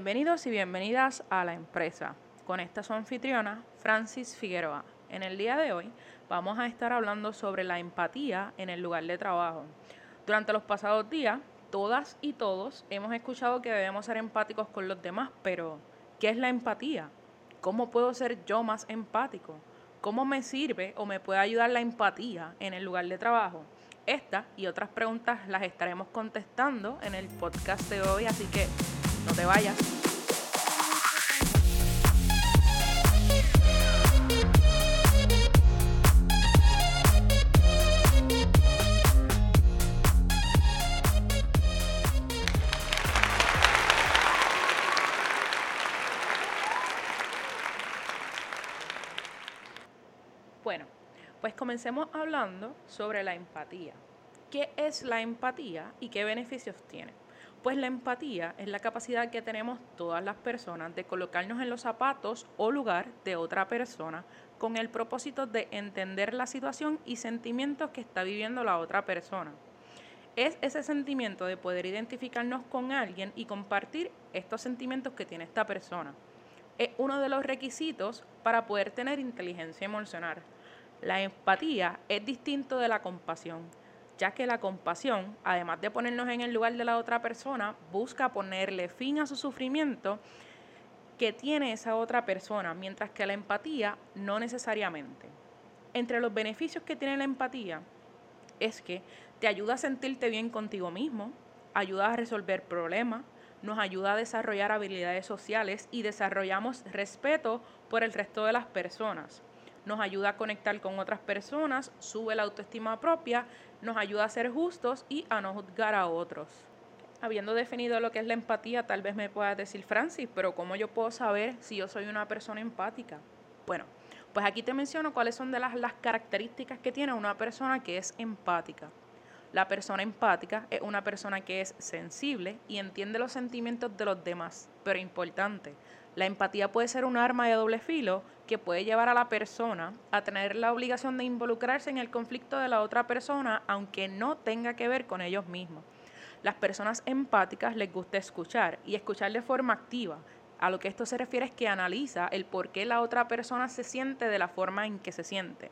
Bienvenidos y bienvenidas a La Empresa. Con esta su anfitriona, Francis Figueroa. En el día de hoy vamos a estar hablando sobre la empatía en el lugar de trabajo. Durante los pasados días, todas y todos hemos escuchado que debemos ser empáticos con los demás, pero ¿qué es la empatía? ¿Cómo puedo ser yo más empático? ¿Cómo me sirve o me puede ayudar la empatía en el lugar de trabajo? Esta y otras preguntas las estaremos contestando en el podcast de hoy, así que no te vayas. Bueno, pues comencemos hablando sobre la empatía. ¿Qué es la empatía y qué beneficios tiene? Pues la empatía es la capacidad que tenemos todas las personas de colocarnos en los zapatos o lugar de otra persona con el propósito de entender la situación y sentimientos que está viviendo la otra persona. Es ese sentimiento de poder identificarnos con alguien y compartir estos sentimientos que tiene esta persona. Es uno de los requisitos para poder tener inteligencia emocional. La empatía es distinto de la compasión, ya que la compasión, además de ponernos en el lugar de la otra persona, busca ponerle fin a su sufrimiento que tiene esa otra persona, mientras que la empatía no necesariamente. Entre los beneficios que tiene la empatía es que te ayuda a sentirte bien contigo mismo, ayuda a resolver problemas, nos ayuda a desarrollar habilidades sociales y desarrollamos respeto por el resto de las personas. Nos ayuda a conectar con otras personas, sube la autoestima propia, nos ayuda a ser justos y a no juzgar a otros. Habiendo definido lo que es la empatía, tal vez me puedas decir, Francis, pero ¿cómo yo puedo saber si yo soy una persona empática? Bueno, pues aquí te menciono cuáles son de las, las características que tiene una persona que es empática. La persona empática es una persona que es sensible y entiende los sentimientos de los demás, pero importante, la empatía puede ser un arma de doble filo que puede llevar a la persona a tener la obligación de involucrarse en el conflicto de la otra persona, aunque no tenga que ver con ellos mismos. Las personas empáticas les gusta escuchar y escuchar de forma activa. A lo que esto se refiere es que analiza el por qué la otra persona se siente de la forma en que se siente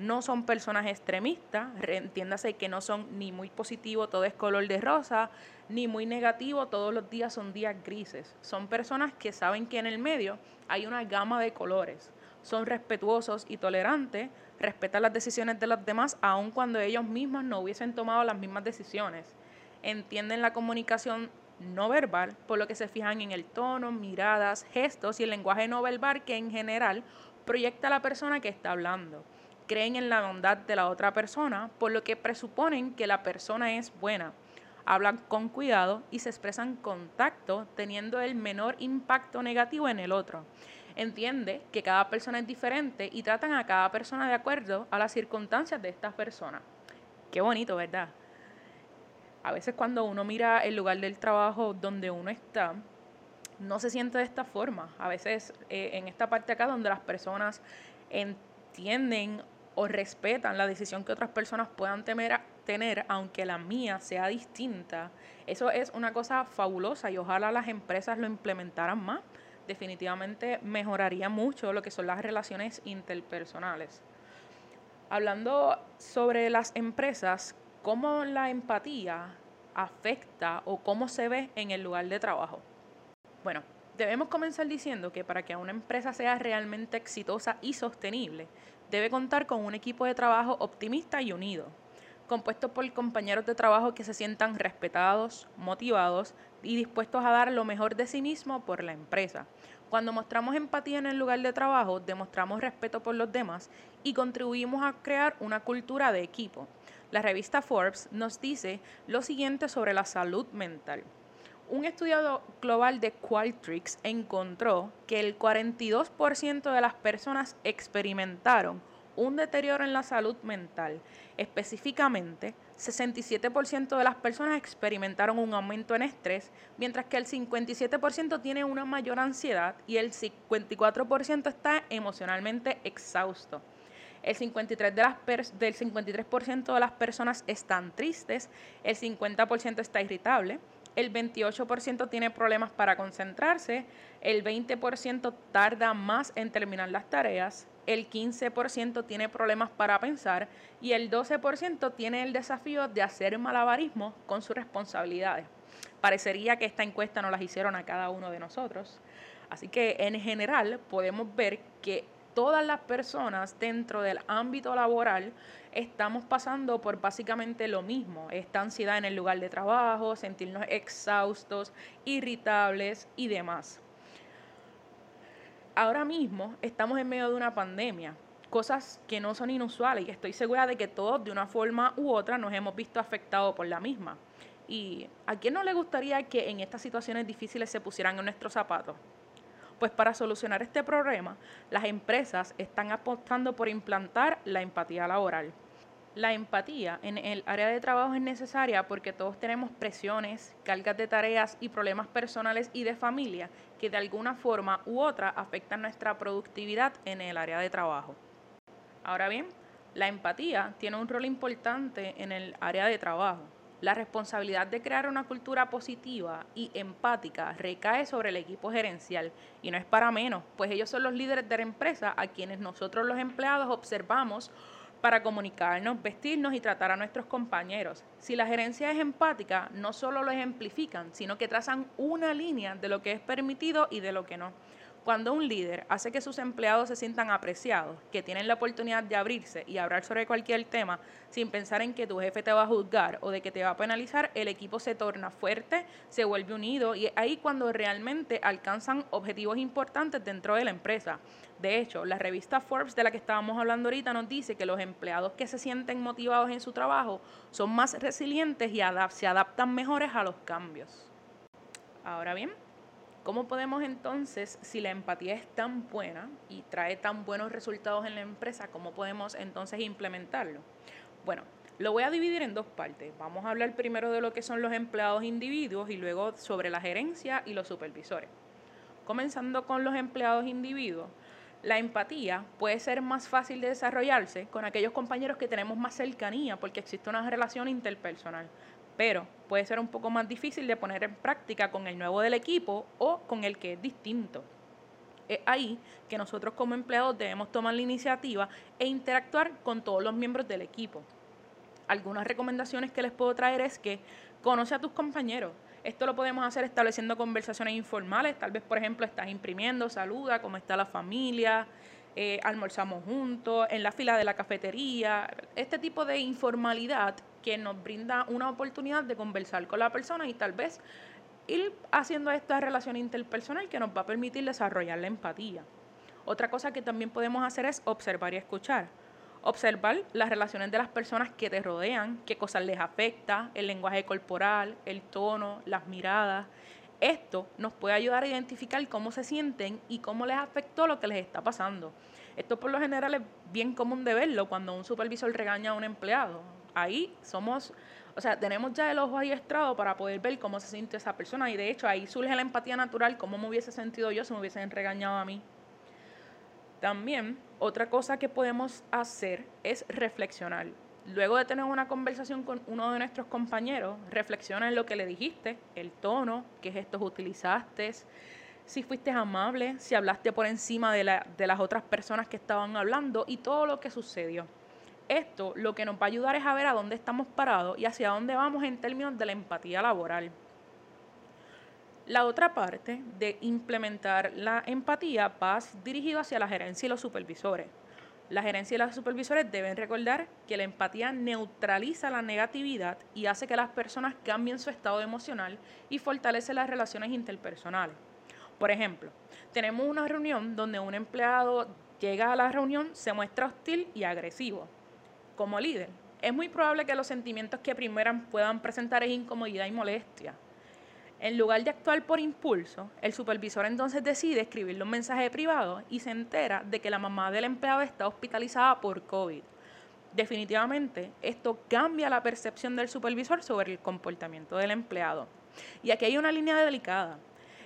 no son personas extremistas, entiéndase que no son ni muy positivo, todo es color de rosa, ni muy negativo, todos los días son días grises. Son personas que saben que en el medio hay una gama de colores. Son respetuosos y tolerantes, respetan las decisiones de los demás aun cuando ellos mismos no hubiesen tomado las mismas decisiones. Entienden la comunicación no verbal, por lo que se fijan en el tono, miradas, gestos y el lenguaje no verbal que en general proyecta la persona que está hablando creen en la bondad de la otra persona, por lo que presuponen que la persona es buena. Hablan con cuidado y se expresan con tacto, teniendo el menor impacto negativo en el otro. Entiende que cada persona es diferente y tratan a cada persona de acuerdo a las circunstancias de esta persona. Qué bonito, ¿verdad? A veces cuando uno mira el lugar del trabajo donde uno está, no se siente de esta forma. A veces eh, en esta parte acá donde las personas entienden o respetan la decisión que otras personas puedan temer tener, aunque la mía sea distinta. Eso es una cosa fabulosa y ojalá las empresas lo implementaran más. Definitivamente mejoraría mucho lo que son las relaciones interpersonales. Hablando sobre las empresas, ¿cómo la empatía afecta o cómo se ve en el lugar de trabajo? Bueno, debemos comenzar diciendo que para que una empresa sea realmente exitosa y sostenible, debe contar con un equipo de trabajo optimista y unido, compuesto por compañeros de trabajo que se sientan respetados, motivados y dispuestos a dar lo mejor de sí mismo por la empresa. Cuando mostramos empatía en el lugar de trabajo, demostramos respeto por los demás y contribuimos a crear una cultura de equipo. La revista Forbes nos dice lo siguiente sobre la salud mental. Un estudio global de Qualtrics encontró que el 42% de las personas experimentaron un deterioro en la salud mental. Específicamente, 67% de las personas experimentaron un aumento en estrés, mientras que el 57% tiene una mayor ansiedad y el 54% está emocionalmente exhausto. El 53 de las del 53% de las personas están tristes, el 50% está irritable, el 28% tiene problemas para concentrarse, el 20% tarda más en terminar las tareas, el 15% tiene problemas para pensar y el 12% tiene el desafío de hacer malabarismo con sus responsabilidades. Parecería que esta encuesta no las hicieron a cada uno de nosotros. Así que en general podemos ver que todas las personas dentro del ámbito laboral estamos pasando por básicamente lo mismo, esta ansiedad en el lugar de trabajo, sentirnos exhaustos, irritables y demás. Ahora mismo estamos en medio de una pandemia, cosas que no son inusuales y estoy segura de que todos de una forma u otra nos hemos visto afectados por la misma. ¿Y a quién no le gustaría que en estas situaciones difíciles se pusieran en nuestros zapatos? Pues para solucionar este problema, las empresas están apostando por implantar la empatía laboral. La empatía en el área de trabajo es necesaria porque todos tenemos presiones, cargas de tareas y problemas personales y de familia que de alguna forma u otra afectan nuestra productividad en el área de trabajo. Ahora bien, la empatía tiene un rol importante en el área de trabajo la responsabilidad de crear una cultura positiva y empática recae sobre el equipo gerencial y no es para menos, pues ellos son los líderes de la empresa a quienes nosotros los empleados observamos para comunicarnos, vestirnos y tratar a nuestros compañeros. Si la gerencia es empática, no solo lo ejemplifican, sino que trazan una línea de lo que es permitido y de lo que no. Cuando un líder hace que sus empleados se sientan apreciados, que tienen la oportunidad de abrirse y hablar sobre cualquier tema sin pensar en que tu jefe te va a juzgar o de que te va a penalizar, el equipo se torna fuerte, se vuelve unido y ahí cuando realmente alcanzan objetivos importantes dentro de la empresa. De hecho, la revista Forbes de la que estábamos hablando ahorita nos dice que los empleados que se sienten motivados en su trabajo son más resilientes y se adaptan mejores a los cambios. Ahora bien, ¿Cómo podemos entonces, si la empatía es tan buena y trae tan buenos resultados en la empresa, cómo podemos entonces implementarlo? Bueno, lo voy a dividir en dos partes. Vamos a hablar primero de lo que son los empleados individuos y luego sobre la gerencia y los supervisores. Comenzando con los empleados individuos, la empatía puede ser más fácil de desarrollarse con aquellos compañeros que tenemos más cercanía porque existe una relación interpersonal pero puede ser un poco más difícil de poner en práctica con el nuevo del equipo o con el que es distinto. Es ahí que nosotros como empleados debemos tomar la iniciativa e interactuar con todos los miembros del equipo. Algunas recomendaciones que les puedo traer es que conoce a tus compañeros. Esto lo podemos hacer estableciendo conversaciones informales. Tal vez, por ejemplo, estás imprimiendo, saluda, cómo está la familia, eh, almorzamos juntos, en la fila de la cafetería. Este tipo de informalidad que nos brinda una oportunidad de conversar con la persona y tal vez ir haciendo esta relación interpersonal que nos va a permitir desarrollar la empatía. Otra cosa que también podemos hacer es observar y escuchar. Observar las relaciones de las personas que te rodean, qué cosas les afecta, el lenguaje corporal, el tono, las miradas. Esto nos puede ayudar a identificar cómo se sienten y cómo les afectó lo que les está pasando. Esto por lo general es bien común de verlo cuando un supervisor regaña a un empleado ahí somos, o sea, tenemos ya el ojo adiestrado para poder ver cómo se siente esa persona y de hecho ahí surge la empatía natural, cómo me hubiese sentido yo si me hubiesen regañado a mí. También otra cosa que podemos hacer es reflexionar. Luego de tener una conversación con uno de nuestros compañeros, reflexiona en lo que le dijiste, el tono, qué gestos utilizaste, si fuiste amable, si hablaste por encima de, de las otras personas que estaban hablando y todo lo que sucedió esto lo que nos va a ayudar es a ver a dónde estamos parados y hacia dónde vamos en términos de la empatía laboral. La otra parte de implementar la empatía va dirigido hacia la gerencia y los supervisores. La gerencia y los supervisores deben recordar que la empatía neutraliza la negatividad y hace que las personas cambien su estado emocional y fortalece las relaciones interpersonales. Por ejemplo, tenemos una reunión donde un empleado llega a la reunión, se muestra hostil y agresivo como líder, es muy probable que los sentimientos que primeran puedan presentar es incomodidad y molestia. En lugar de actuar por impulso, el supervisor entonces decide escribirle un mensaje privado y se entera de que la mamá del empleado está hospitalizada por COVID. Definitivamente, esto cambia la percepción del supervisor sobre el comportamiento del empleado. Y aquí hay una línea delicada.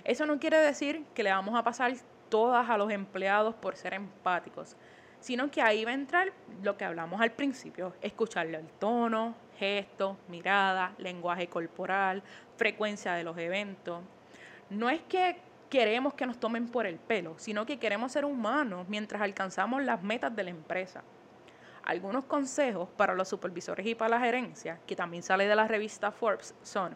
Eso no quiere decir que le vamos a pasar todas a los empleados por ser empáticos, sino que ahí va a entrar lo que hablamos al principio, escucharle el tono, gestos, miradas, lenguaje corporal, frecuencia de los eventos. No es que queremos que nos tomen por el pelo, sino que queremos ser humanos mientras alcanzamos las metas de la empresa. Algunos consejos para los supervisores y para la gerencia, que también sale de la revista Forbes, son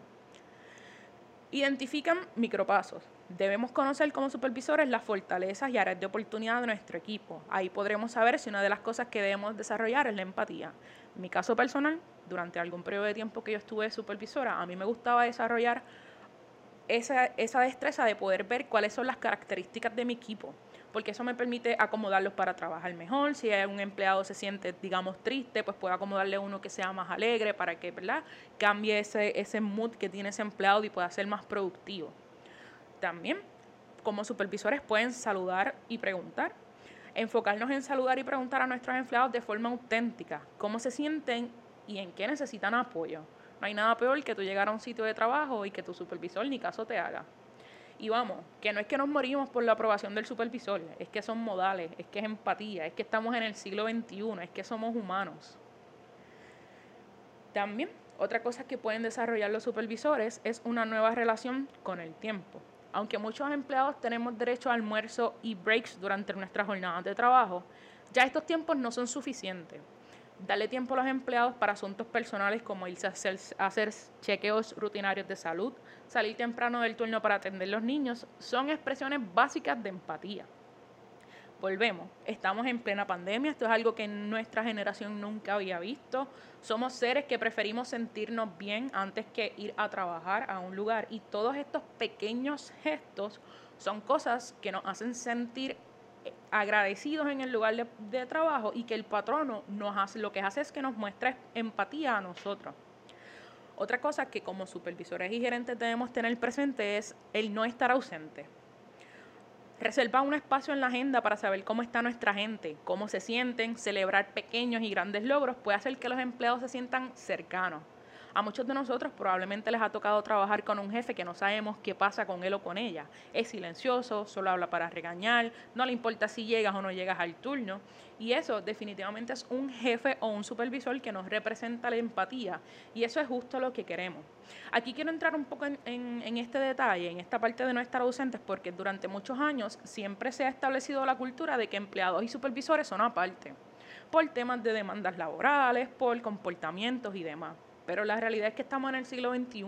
identifican micropasos. Debemos conocer como supervisores las fortalezas y áreas de oportunidad de nuestro equipo. Ahí podremos saber si una de las cosas que debemos desarrollar es la empatía. En mi caso personal, durante algún periodo de tiempo que yo estuve supervisora, a mí me gustaba desarrollar esa, esa destreza de poder ver cuáles son las características de mi equipo porque eso me permite acomodarlos para trabajar mejor. Si un empleado se siente, digamos, triste, pues puedo acomodarle uno que sea más alegre para que, ¿verdad?, cambie ese, ese mood que tiene ese empleado y pueda ser más productivo. También, como supervisores, pueden saludar y preguntar. Enfocarnos en saludar y preguntar a nuestros empleados de forma auténtica, cómo se sienten y en qué necesitan apoyo. No hay nada peor que tú llegar a un sitio de trabajo y que tu supervisor ni caso te haga. Y vamos, que no es que nos morimos por la aprobación del supervisor, es que son modales, es que es empatía, es que estamos en el siglo XXI, es que somos humanos. También, otra cosa que pueden desarrollar los supervisores es una nueva relación con el tiempo. Aunque muchos empleados tenemos derecho a almuerzo y breaks durante nuestras jornadas de trabajo, ya estos tiempos no son suficientes darle tiempo a los empleados para asuntos personales como irse a hacer, chequeos rutinarios de salud, salir temprano del turno para atender los niños, son expresiones básicas de empatía. Volvemos, estamos en plena pandemia, esto es algo que nuestra generación nunca había visto. Somos seres que preferimos sentirnos bien antes que ir a trabajar a un lugar y todos estos pequeños gestos son cosas que nos hacen sentir agradecidos en el lugar de, trabajo y que el patrono nos hace, lo que hace es que nos muestra empatía a nosotros. Otra cosa que como supervisores y gerentes debemos tener presente es el no estar ausente. Reservar un espacio en la agenda para saber cómo está nuestra gente, cómo se sienten, celebrar pequeños y grandes logros puede hacer que los empleados se sientan cercanos. A muchos de nosotros probablemente les ha tocado trabajar con un jefe que no sabemos qué pasa con él o con ella. Es silencioso, solo habla para regañar, no le importa si llegas o no llegas al turno. Y eso definitivamente es un jefe o un supervisor que nos representa la empatía. Y eso es justo lo que queremos. Aquí quiero entrar un poco en, este detalle, en esta parte de no estar ausentes, porque durante muchos años siempre se ha establecido la cultura de que empleados y supervisores son aparte, por temas de demandas laborales, por comportamientos y demás. Pero la realidad es que estamos en el siglo XXI.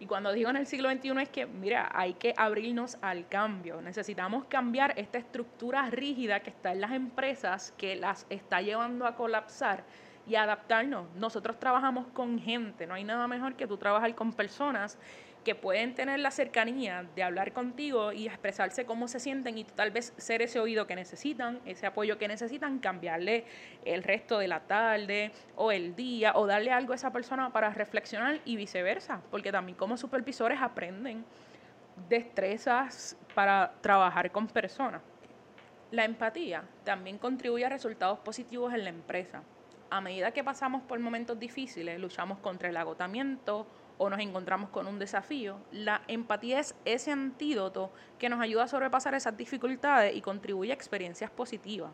Y cuando digo en el siglo XXI es que, mira, hay que abrirnos al cambio. Necesitamos cambiar esta estructura rígida que está en las empresas, que las está llevando a colapsar y adaptarnos. Nosotros trabajamos con gente, no hay nada mejor que tú trabajar con personas que pueden tener la cercanía de hablar contigo y expresarse cómo se sienten y tal vez ser ese oído que necesitan, ese apoyo que necesitan, cambiarle el resto de la tarde o el día o darle algo a esa persona para reflexionar y viceversa, porque también como supervisores aprenden destrezas para trabajar con personas. La empatía también contribuye a resultados positivos en la empresa. A medida que pasamos por momentos difíciles, luchamos contra el agotamiento, o nos encontramos con un desafío, la empatía es ese antídoto que nos ayuda a sobrepasar esas dificultades y contribuye a experiencias positivas.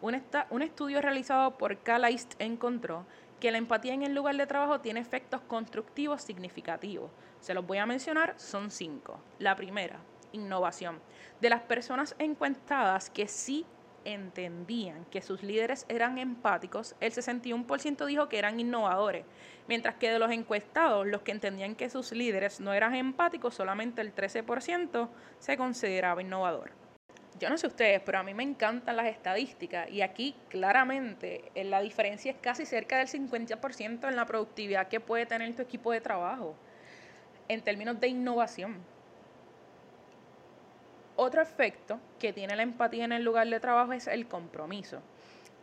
Un, un estudio realizado por Calaist encontró que la empatía en el lugar de trabajo tiene efectos constructivos significativos. Se los voy a mencionar, son cinco. La primera, innovación. De las personas encuestadas que sí entendían que sus líderes eran empáticos, el 61% dijo que eran innovadores, mientras que de los encuestados, los que entendían que sus líderes no eran empáticos, solamente el 13% se consideraba innovador. Yo no sé ustedes, pero a mí me encantan las estadísticas y aquí claramente eh, la diferencia es casi cerca del 50% en la productividad que puede tener tu equipo de trabajo en términos de innovación. Otro efecto que tiene la empatía en el lugar de trabajo es el compromiso.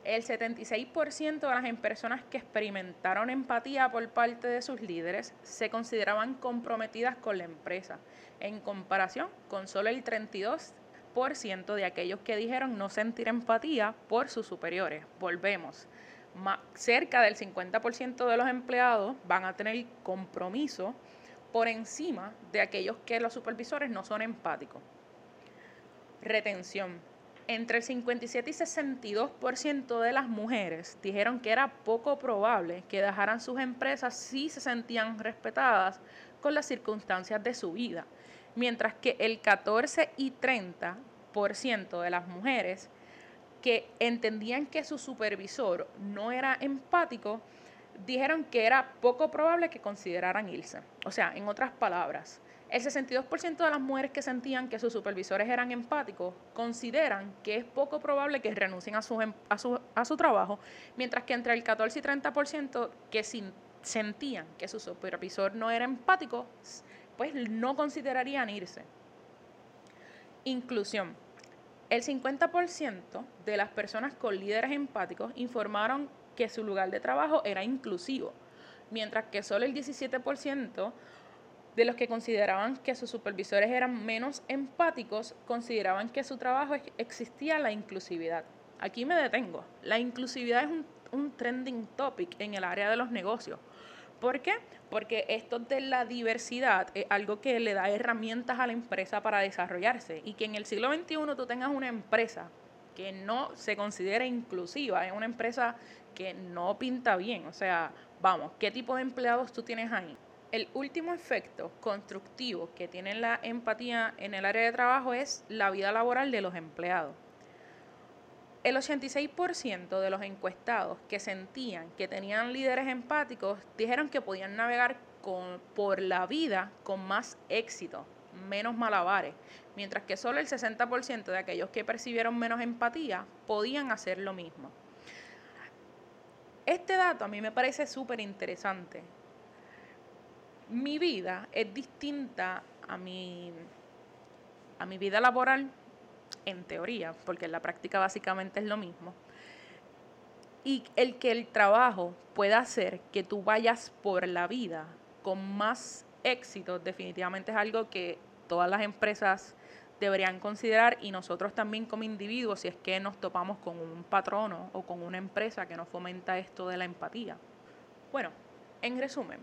El 76% de las personas que experimentaron empatía por parte de sus líderes se consideraban comprometidas con la empresa, en comparación con solo el 32% de aquellos que dijeron no sentir empatía por sus superiores. Volvemos. cerca del 50% de los empleados van a tener compromiso por encima de aquellos que los supervisores no son empáticos. Retención. entre el 57 y 62% de las mujeres dijeron que era poco probable que dejaran sus empresas si se sentían respetadas con las circunstancias de su vida, mientras que el 14 y 30% de las mujeres que entendían que su supervisor no era empático, dijeron que era poco probable que consideraran irse. O sea, en otras palabras, el 62% de las mujeres que sentían que sus supervisores eran empáticos consideran que es poco probable que renuncien a su, em, a su, a su trabajo, mientras que entre el 14 y 30% que sentían que su supervisor no era empático, pues no considerarían irse. Inclusión. El 50% de las personas con líderes empáticos informaron que su lugar de trabajo era inclusivo, mientras que solo el 17% de los que consideraban que sus supervisores eran menos empáticos, consideraban que su trabajo existía la inclusividad. Aquí me detengo. La inclusividad es un, un trending topic en el área de los negocios. ¿Por qué? Porque esto de la diversidad es algo que le da herramientas a la empresa para desarrollarse y que en el siglo XXI tú tengas una empresa que no se considere inclusiva, es una empresa que no pinta bien. O sea, vamos, ¿qué tipo de empleados tú tienes ahí? El último efecto constructivo que tiene la empatía en el área de trabajo es la vida laboral de los empleados. El 86% de los encuestados que sentían que tenían líderes empáticos dijeron que podían navegar por la vida con más éxito, menos malabares, mientras que solo el 60% de aquellos que percibieron menos empatía podían hacer lo mismo. Este dato a mí me parece súper interesante mi vida es distinta a mi, a mi vida laboral en teoría, porque en la práctica básicamente es lo mismo. Y el que el trabajo pueda hacer que tú vayas por la vida con más éxito, definitivamente es algo que todas las empresas deberían considerar y nosotros también como individuos si es que nos topamos con un patrono o con una empresa que nos fomenta esto de la empatía. Bueno, en resumen,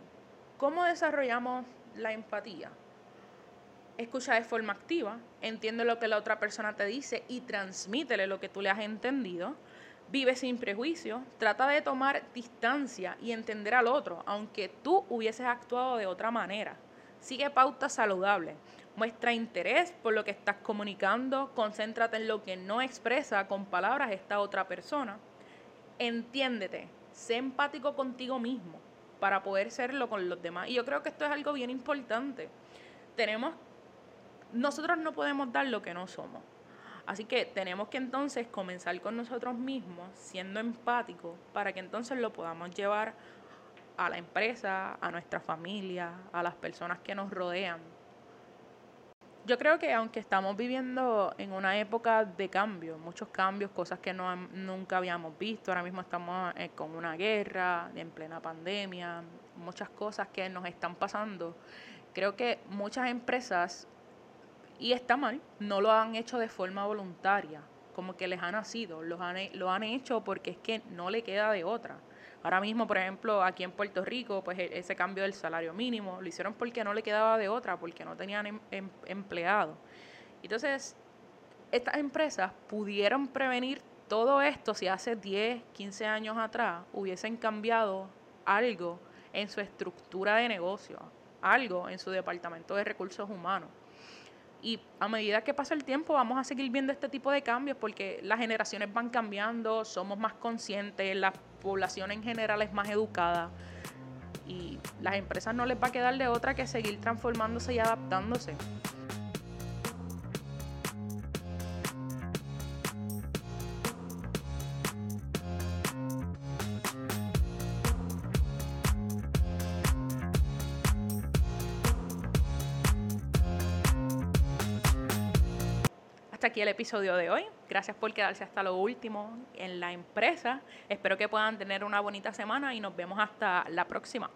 ¿Cómo desarrollamos la empatía? Escucha de forma activa, entiende lo que la otra persona te dice y transmítele lo que tú le has entendido. Vive sin prejuicio, trata de tomar distancia y entender al otro, aunque tú hubieses actuado de otra manera. Sigue pautas saludables. Muestra interés por lo que estás comunicando, concéntrate en lo que no expresa con palabras esta otra persona. Entiéndete, sé empático contigo mismo para poder serlo con los demás. Y yo creo que esto es algo bien importante. Tenemos, nosotros no podemos dar lo que no somos. Así que tenemos que entonces comenzar con nosotros mismos, siendo empáticos, para que entonces lo podamos llevar la empresa, a nuestra familia, a las personas que nos rodean. Yo creo que aunque estamos viviendo en una época de cambio, muchos cambios, cosas que no, nunca habíamos visto, ahora mismo estamos eh, con una guerra, en plena pandemia, muchas cosas que nos están pasando, creo que muchas empresas, y está mal, no lo han hecho de forma voluntaria, como que les ha nacido, lo han, lo han hecho porque es que no le queda de otra. Ahora mismo, por ejemplo, aquí en Puerto Rico, pues e-, ese cambio del salario mínimo lo hicieron porque no le quedaba de otra, porque no tenían em, em, empleados. Entonces, estas empresas pudieron prevenir todo esto si hace 10, 15 años atrás hubiesen cambiado algo en su estructura de negocio, algo en su departamento de recursos humanos. Y a medida que pasa el tiempo vamos a seguir viendo este tipo de cambios porque las generaciones van cambiando, somos más conscientes, la población en general es más educada y las empresas no les va a quedar de otra que seguir transformándose y adaptándose. El episodio de hoy. Gracias por quedarse hasta lo último en la empresa. Espero que puedan tener una bonita semana y nos vemos hasta la próxima.